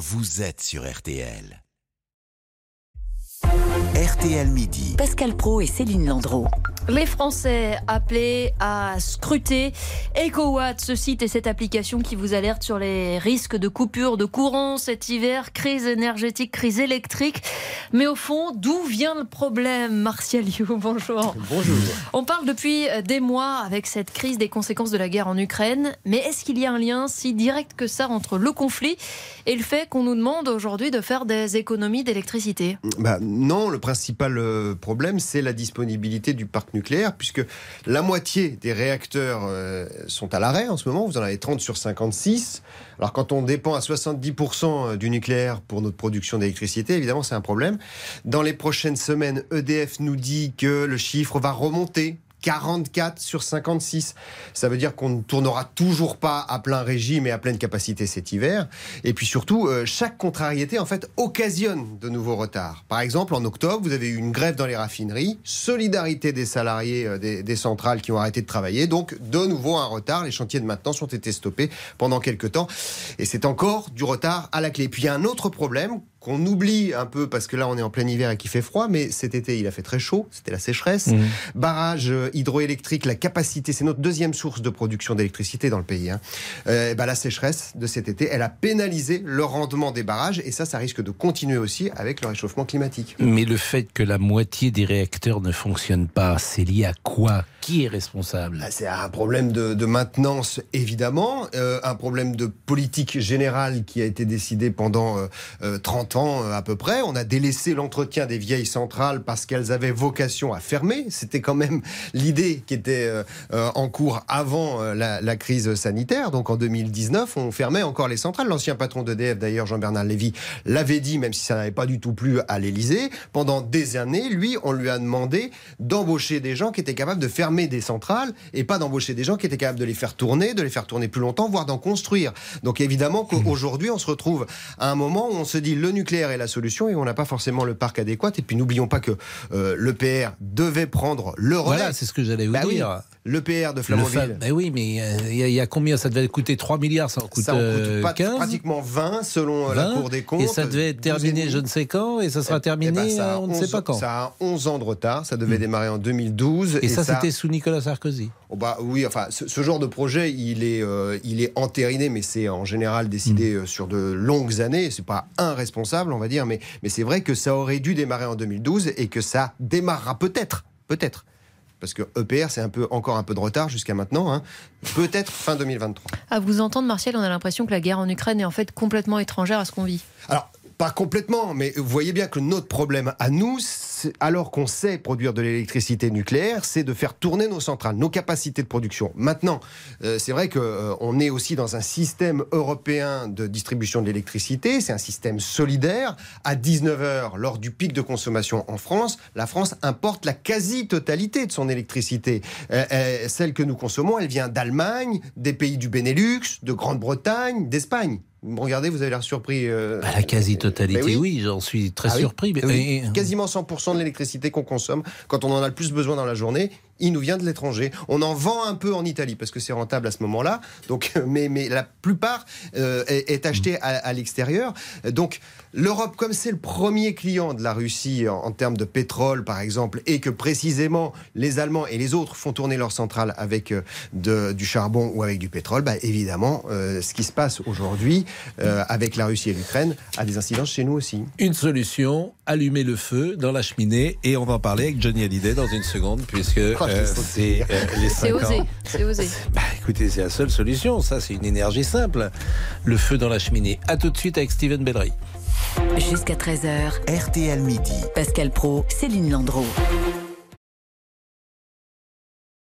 vous êtes sur RTL. RTL Midi. Pascal Pro et Céline Landreau. Les Français appelés à scruter EcoWatt, ce site et cette application qui vous alerte sur les risques de coupure de courant cet hiver, crise énergétique, crise électrique. Mais au fond, d'où vient le problème Martial You, bonjour. Bonjour. On parle depuis des mois avec cette crise des conséquences de la guerre en Ukraine. Mais est-ce qu'il y a un lien si direct que ça entre le conflit et le fait qu'on nous demande aujourd'hui de faire des économies d'électricité? Bah, Non, le principal euh, problème, c'est la disponibilité du parc nucléaire, puisque la moitié des réacteurs euh, sont à l'arrêt en ce moment. Vous en avez 30 sur 56. Alors quand on dépend à 70% du nucléaire pour notre production d'électricité, évidemment, c'est un problème. Dans les prochaines semaines, EDF nous dit que le chiffre va remonter 44 sur 56. Ça veut dire qu'on ne tournera toujours pas à plein régime et à pleine capacité cet hiver. Et puis surtout, euh, chaque contrariété, en fait, occasionne de nouveaux retards. Par exemple, en octobre, vous avez eu une grève dans les raffineries, solidarité des salariés euh, des, des, centrales qui ont arrêté de travailler, donc de nouveau un retard. Les chantiers de maintenance ont été stoppés pendant quelques temps. Et c'est encore du retard à la clé. Puis il y a un autre problème qu'on oublie un peu parce que là on est en plein hiver et qu'il fait froid, mais cet été il a fait très chaud, c'était la sécheresse. Mmh. Barrage euh, hydroélectrique, la capacité, c'est notre deuxième source de production d'électricité dans le pays. Hein. Euh, bah, la sécheresse de cet été, elle a pénalisé le rendement des barrages et ça, ça risque de continuer aussi avec le réchauffement climatique. Mais le fait que la moitié des réacteurs ne fonctionnent pas, c'est lié à quoi? Qui est responsable bah, C'est un problème de, maintenance évidemment, euh, un problème de politique générale qui a été décidé pendant euh, 30 ans euh, à peu près. On a délaissé l'entretien des vieilles centrales parce qu'elles avaient vocation à fermer. C'était quand même l'idée qui était euh, en cours avant euh, la, la, crise sanitaire. Donc en 2019, on fermait encore les centrales. L'ancien patron d'EDF, d'ailleurs, Jean-Bernard Lévy, l'avait dit, même si ça n'avait pas du tout plu à l'Élysée. Pendant des années, lui, on lui a demandé d'embaucher des gens qui étaient capables de fermer des centrales et pas d'embaucher des gens qui étaient capables de les faire tourner, de les faire tourner plus longtemps, voire d'en construire. Donc évidemment qu'aujourd'hui, on se retrouve à un moment où on se dit le nucléaire est la solution et on n'a pas forcément le parc adéquat. Et puis n'oublions pas que euh, l'EPR devait prendre le relais. Voilà, c'est ce que j'allais vous bah dire. Oui, L'EPR de Flamanville. Ben oui, mais il euh, y, y, a combien? Ça devait coûter 3 milliards, ça en coûte, ça en coûte euh, pas, 15 pratiquement 20 selon 20, la Cour des comptes. Et ça devait être terminé je ne sais quand et ça sera terminé eh ben, ça on 11, ne sait pas quand. Ça a 11 ans de retard, ça devait mmh. démarrer en 2012. Et, et ça, ça... c'était sous Nicolas Sarkozy oh bah, Oui, enfin, ce, ce, genre de projet, il est, euh, il est entériné, mais c'est en général décidé mmh. sur de longues années. C'est pas un responsable, on va dire, mais, mais c'est vrai que ça aurait dû démarrer en 2012 et que ça démarrera peut-être, peut-être. Parce que EPR, c'est un peu, encore un peu de retard jusqu'à maintenant. Hein. Peut-être fin 2023. À vous entendre, Martial, on a l'impression que la guerre en Ukraine est en fait complètement étrangère à ce qu'on vit. Alors, pas complètement, mais vous voyez bien que notre problème à nous, alors qu'on sait produire de l'électricité nucléaire, c'est de faire tourner nos centrales, nos capacités de production. Maintenant, euh, c'est vrai qu'on euh, est aussi dans un système européen de distribution de l'électricité, c'est un système solidaire. À 19h, lors du pic de consommation en France, la France importe la quasi-totalité de son électricité. Euh, euh, celle que nous consommons, elle vient d'Allemagne, des pays du Benelux, de Grande-Bretagne, d'Espagne. Vous me regardez, vous avez l'air surpris. Euh... Bah, la quasi-totalité, oui, oui j'en suis très ah surpris. Oui. Mais... Oui. Quasiment 100% de l'électricité qu'on consomme, quand on en a le plus besoin dans la journée, il nous vient de l'étranger. On en vend un peu en Italie parce que c'est rentable à ce moment-là. Donc, mais, mais la plupart euh, est, est achetée à, à l'extérieur. Donc, l'Europe, comme c'est le premier client de la Russie en, en, termes de pétrole, par exemple, et que précisément les Allemands et les autres font tourner leurs centrales avec euh, de, du charbon ou avec du pétrole, bah, évidemment, euh, ce qui se passe aujourd'hui euh, avec la Russie et l'Ukraine a des incidences chez nous aussi. Une solution allumer le feu dans la cheminée et on va en parler avec Johnny Hallyday dans une seconde puisque Oh, euh, c'est euh, les 5 osé. C'est osé. Bah, écoutez, c'est la seule solution. Ça, c'est une énergie simple. Le feu dans la cheminée. À tout de suite avec Steven Bellery. Jusqu'à 13h. RTL Midi. Pascal Pro, Céline Landreau.